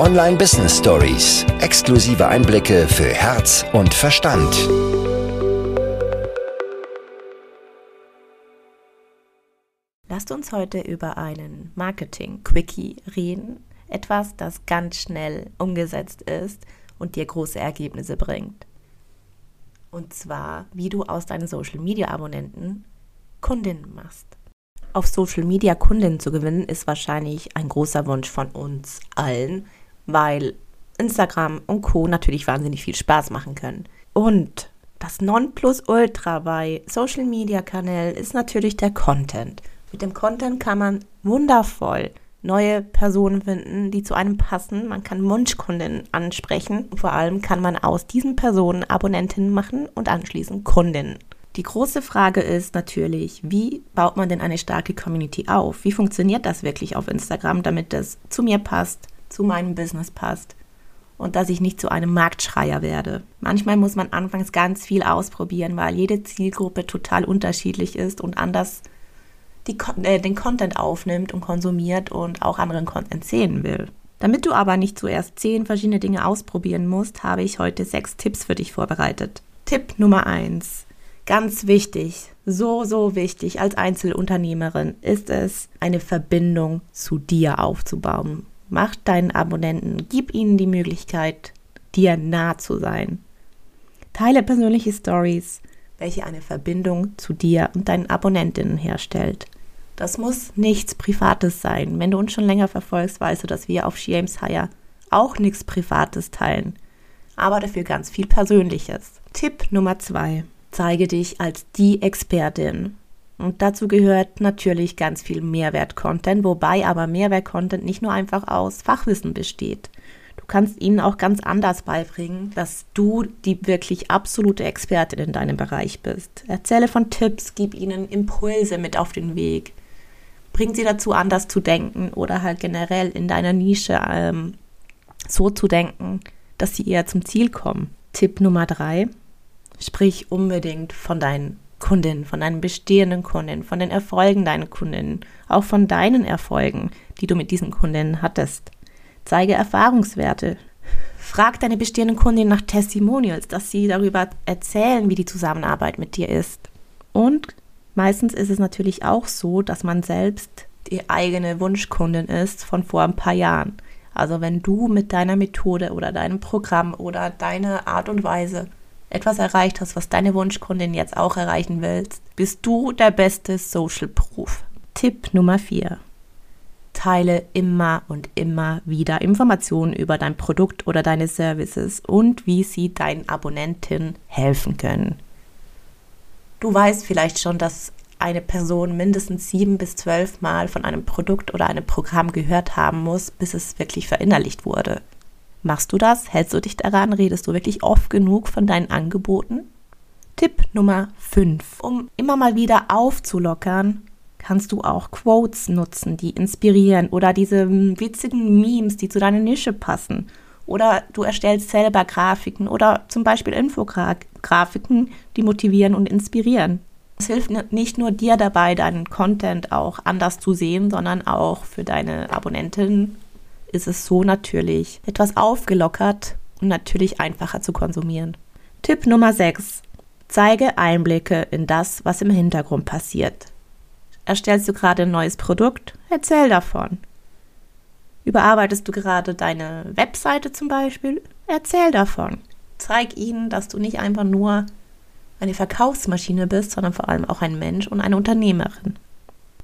Online Business Stories. Exklusive Einblicke für Herz und Verstand. Lasst uns heute über einen Marketing-Quickie reden. Etwas, das ganz schnell umgesetzt ist und dir große Ergebnisse bringt. Und zwar, wie du aus deinen Social-Media-Abonnenten Kundinnen machst. Auf Social Media Kundinnen zu gewinnen, ist wahrscheinlich ein großer Wunsch von uns allen, weil Instagram und Co. natürlich wahnsinnig viel Spaß machen können. Und das Nonplusultra bei Social Media Kanälen ist natürlich der Content. Mit dem Content kann man wundervoll neue Personen finden, die zu einem passen. Man kann Wunschkundinnen ansprechen. Und vor allem kann man aus diesen Personen Abonnentinnen machen und anschließend Kundinnen. Die große Frage ist natürlich, wie baut man denn eine starke Community auf? Wie funktioniert das wirklich auf Instagram, damit das zu mir passt, zu meinem Business passt und dass ich nicht zu einem Marktschreier werde? Manchmal muss man anfangs ganz viel ausprobieren, weil jede Zielgruppe total unterschiedlich ist und anders die, äh, den Content aufnimmt und konsumiert und auch anderen Content sehen will. Damit du aber nicht zuerst zehn verschiedene Dinge ausprobieren musst, habe ich heute sechs Tipps für dich vorbereitet. Tipp Nummer eins Ganz wichtig, so, so wichtig als Einzelunternehmerin ist es, eine Verbindung zu dir aufzubauen. Mach deinen Abonnenten, gib ihnen die Möglichkeit, dir nah zu sein. Teile persönliche Stories, welche eine Verbindung zu dir und deinen Abonnentinnen herstellt. Das muss nichts Privates sein. Wenn du uns schon länger verfolgst, weißt du, dass wir auf James Hire auch nichts Privates teilen, aber dafür ganz viel Persönliches. Tipp Nummer zwei zeige dich als die Expertin. Und dazu gehört natürlich ganz viel Mehrwert-Content, wobei aber Mehrwert-Content nicht nur einfach aus Fachwissen besteht. Du kannst ihnen auch ganz anders beibringen, dass du die wirklich absolute Expertin in deinem Bereich bist. Erzähle von Tipps, gib ihnen Impulse mit auf den Weg. Bring sie dazu, anders zu denken oder halt generell in deiner Nische ähm, so zu denken, dass sie eher zum Ziel kommen. Tipp Nummer drei, Sprich unbedingt von deinen Kundinnen, von deinen bestehenden Kundinnen, von den Erfolgen deiner Kundinnen, auch von deinen Erfolgen, die du mit diesen Kundinnen hattest. Zeige Erfahrungswerte. Frag deine bestehenden Kundinnen nach Testimonials, dass sie darüber erzählen, wie die Zusammenarbeit mit dir ist. Und meistens ist es natürlich auch so, dass man selbst die eigene Wunschkundin ist von vor ein paar Jahren. Also wenn du mit deiner Methode oder deinem Programm oder deiner Art und Weise etwas erreicht hast, was deine Wunschkundin jetzt auch erreichen willst, bist du der beste Social Proof. Tipp Nummer 4. Teile immer und immer wieder Informationen über dein Produkt oder deine Services und wie sie deinen Abonnenten helfen können. Du weißt vielleicht schon, dass eine Person mindestens sieben bis zwölf Mal von einem Produkt oder einem Programm gehört haben muss, bis es wirklich verinnerlicht wurde. Machst du das? Hältst du dich daran? Redest du wirklich oft genug von deinen Angeboten? Tipp Nummer 5. Um immer mal wieder aufzulockern, kannst du auch Quotes nutzen, die inspirieren oder diese witzigen Memes, die zu deiner Nische passen. Oder du erstellst selber Grafiken oder zum Beispiel Infografiken, die motivieren und inspirieren. Es hilft nicht nur dir dabei, deinen Content auch anders zu sehen, sondern auch für deine Abonnenten ist es so natürlich etwas aufgelockert und natürlich einfacher zu konsumieren. Tipp Nummer 6. Zeige Einblicke in das, was im Hintergrund passiert. Erstellst du gerade ein neues Produkt? Erzähl davon. Überarbeitest du gerade deine Webseite zum Beispiel? Erzähl davon. Zeig ihnen, dass du nicht einfach nur eine Verkaufsmaschine bist, sondern vor allem auch ein Mensch und eine Unternehmerin.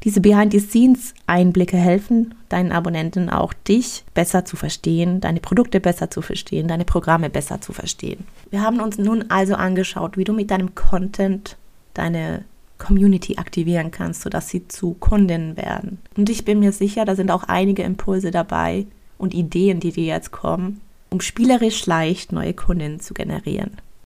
Diese Behind-the-Scenes-Einblicke helfen deinen Abonnenten auch, dich besser zu verstehen, deine Produkte besser zu verstehen, deine Programme besser zu verstehen. Wir haben uns nun also angeschaut, wie du mit deinem Content deine Community aktivieren kannst, sodass sie zu Kundinnen werden. Und ich bin mir sicher, da sind auch einige Impulse dabei und Ideen, die dir jetzt kommen, um spielerisch leicht neue Kundinnen zu generieren.